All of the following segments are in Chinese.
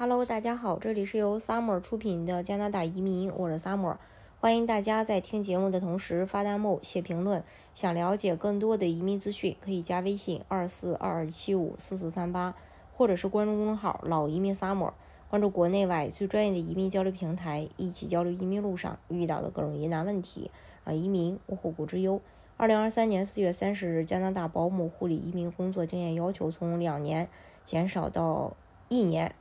Hello，大家好，这里是由 Summer 出品的加拿大移民，我是 Summer，欢迎大家在听节目的同时发弹幕、写评论。想了解更多的移民资讯，可以加微信二四二二七五四四三八，或者是关注公众号“老移民 Summer”，关注国内外最专业的移民交流平台，一起交流移民路上遇到的各种疑难问题，让移民无后顾之忧。二零二三年四月三十日，加拿大保姆护理移民工作经验要求从两年减少到一年。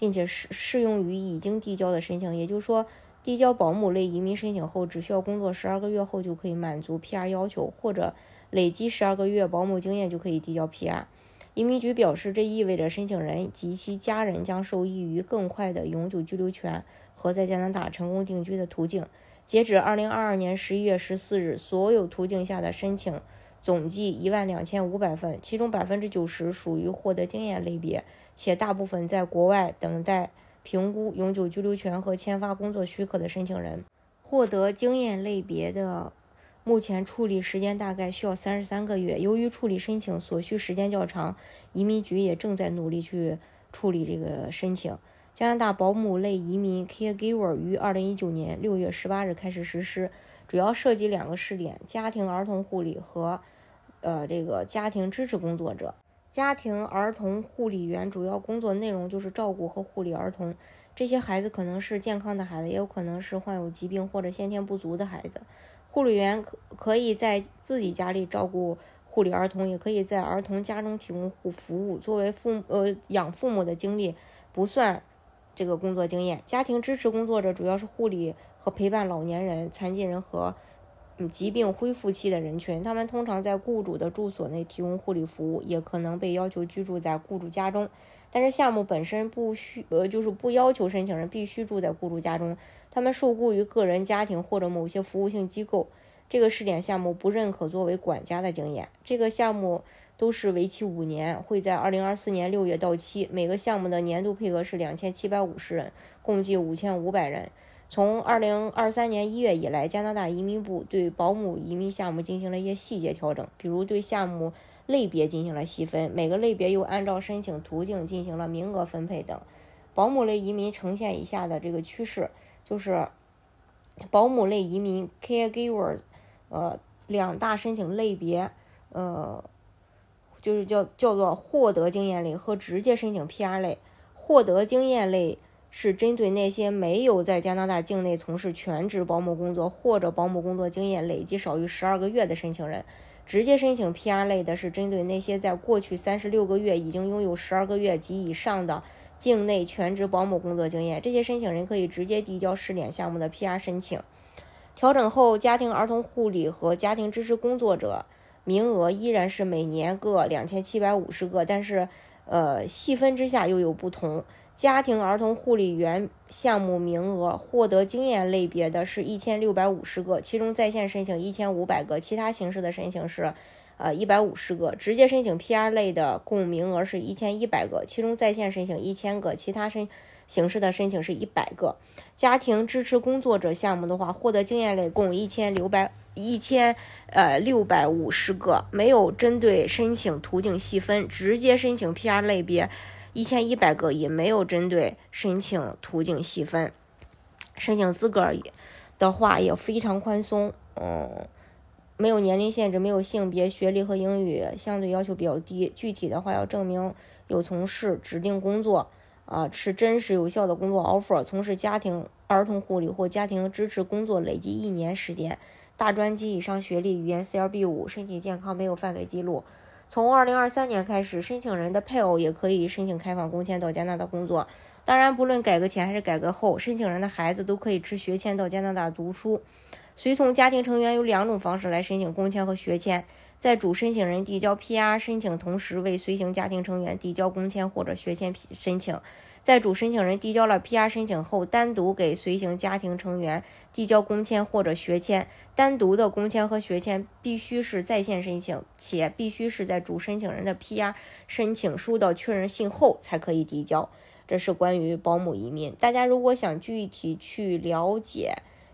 并且适适用于已经递交的申请，也就是说，递交保姆类移民申请后，只需要工作十二个月后就可以满足 PR 要求，或者累积十二个月保姆经验就可以递交 PR。移民局表示，这意味着申请人及其家人将受益于更快的永久居留权和在加拿大成功定居的途径。截止二零二二年十一月十四日，所有途径下的申请总计一万两千五百份，其中百分之九十属于获得经验类别。且大部分在国外等待评估永久居留权和签发工作许可的申请人，获得经验类别的，目前处理时间大概需要三十三个月。由于处理申请所需时间较长，移民局也正在努力去处理这个申请。加拿大保姆类移民 （Caregiver） 于二零一九年六月十八日开始实施，主要涉及两个试点：家庭儿童护理和呃这个家庭支持工作者。家庭儿童护理员主要工作内容就是照顾和护理儿童。这些孩子可能是健康的孩子，也有可能是患有疾病或者先天不足的孩子。护理员可可以在自己家里照顾护理儿童，也可以在儿童家中提供护服务。作为父呃养父母的经历不算这个工作经验。家庭支持工作者主要是护理和陪伴老年人、残疾人和。疾病恢复期的人群，他们通常在雇主的住所内提供护理服务，也可能被要求居住在雇主家中。但是项目本身不需，呃，就是不要求申请人必须住在雇主家中。他们受雇于个人家庭或者某些服务性机构。这个试点项目不认可作为管家的经验。这个项目都是为期五年，会在二零二四年六月到期。每个项目的年度配额是两千七百五十人，共计五千五百人。从二零二三年一月以来，加拿大移民部对保姆移民项目进行了一些细节调整，比如对项目类别进行了细分，每个类别又按照申请途径进行了名额分配等。保姆类移民呈现以下的这个趋势，就是保姆类移民 （caregiver） 呃两大申请类别，呃就是叫叫做获得经验类和直接申请 PR 类，获得经验类。是针对那些没有在加拿大境内从事全职保姆工作或者保姆工作经验累计少于十二个月的申请人，直接申请 PR 类的是针对那些在过去三十六个月已经拥有十二个月及以上的境内全职保姆工作经验，这些申请人可以直接递交试点项目的 PR 申请。调整后，家庭儿童护理和家庭支持工作者名额依然是每年各两千七百五十个，但是呃细分之下又有不同。家庭儿童护理员项目名额获得经验类别的是一千六百五十个，其中在线申请一千五百个，其他形式的申请是，呃一百五十个。直接申请 PR 类的共名额是一千一百个，其中在线申请一千个，其他申形式的申请是一百个。家庭支持工作者项目的话，获得经验类共一千六百一千呃六百五十个，没有针对申请途径细分，直接申请 PR 类别。一千一百个也没有针对申请途径细分，申请资格也的话也非常宽松，嗯，没有年龄限制，没有性别，学历和英语相对要求比较低。具体的话要证明有从事指定工作，啊，持真实有效的工作 offer，从事家庭儿童护理或家庭支持工作累计一年时间，大专及以上学历，语言 CLB 五，身体健康，没有犯罪记录。从二零二三年开始，申请人的配偶也可以申请开放工签到加拿大工作。当然，不论改革前还是改革后，申请人的孩子都可以持学签到加拿大读书。随从家庭成员有两种方式来申请工签和学签：在主申请人递交 PR 申请同时，为随行家庭成员递交工签或者学签申请。在主申请人递交了 PR 申请后，单独给随行家庭成员递交工签或者学签。单独的工签和学签必须是在线申请，且必须是在主申请人的 PR 申请收到确认信后才可以递交。这是关于保姆移民。大家如果想具体去了解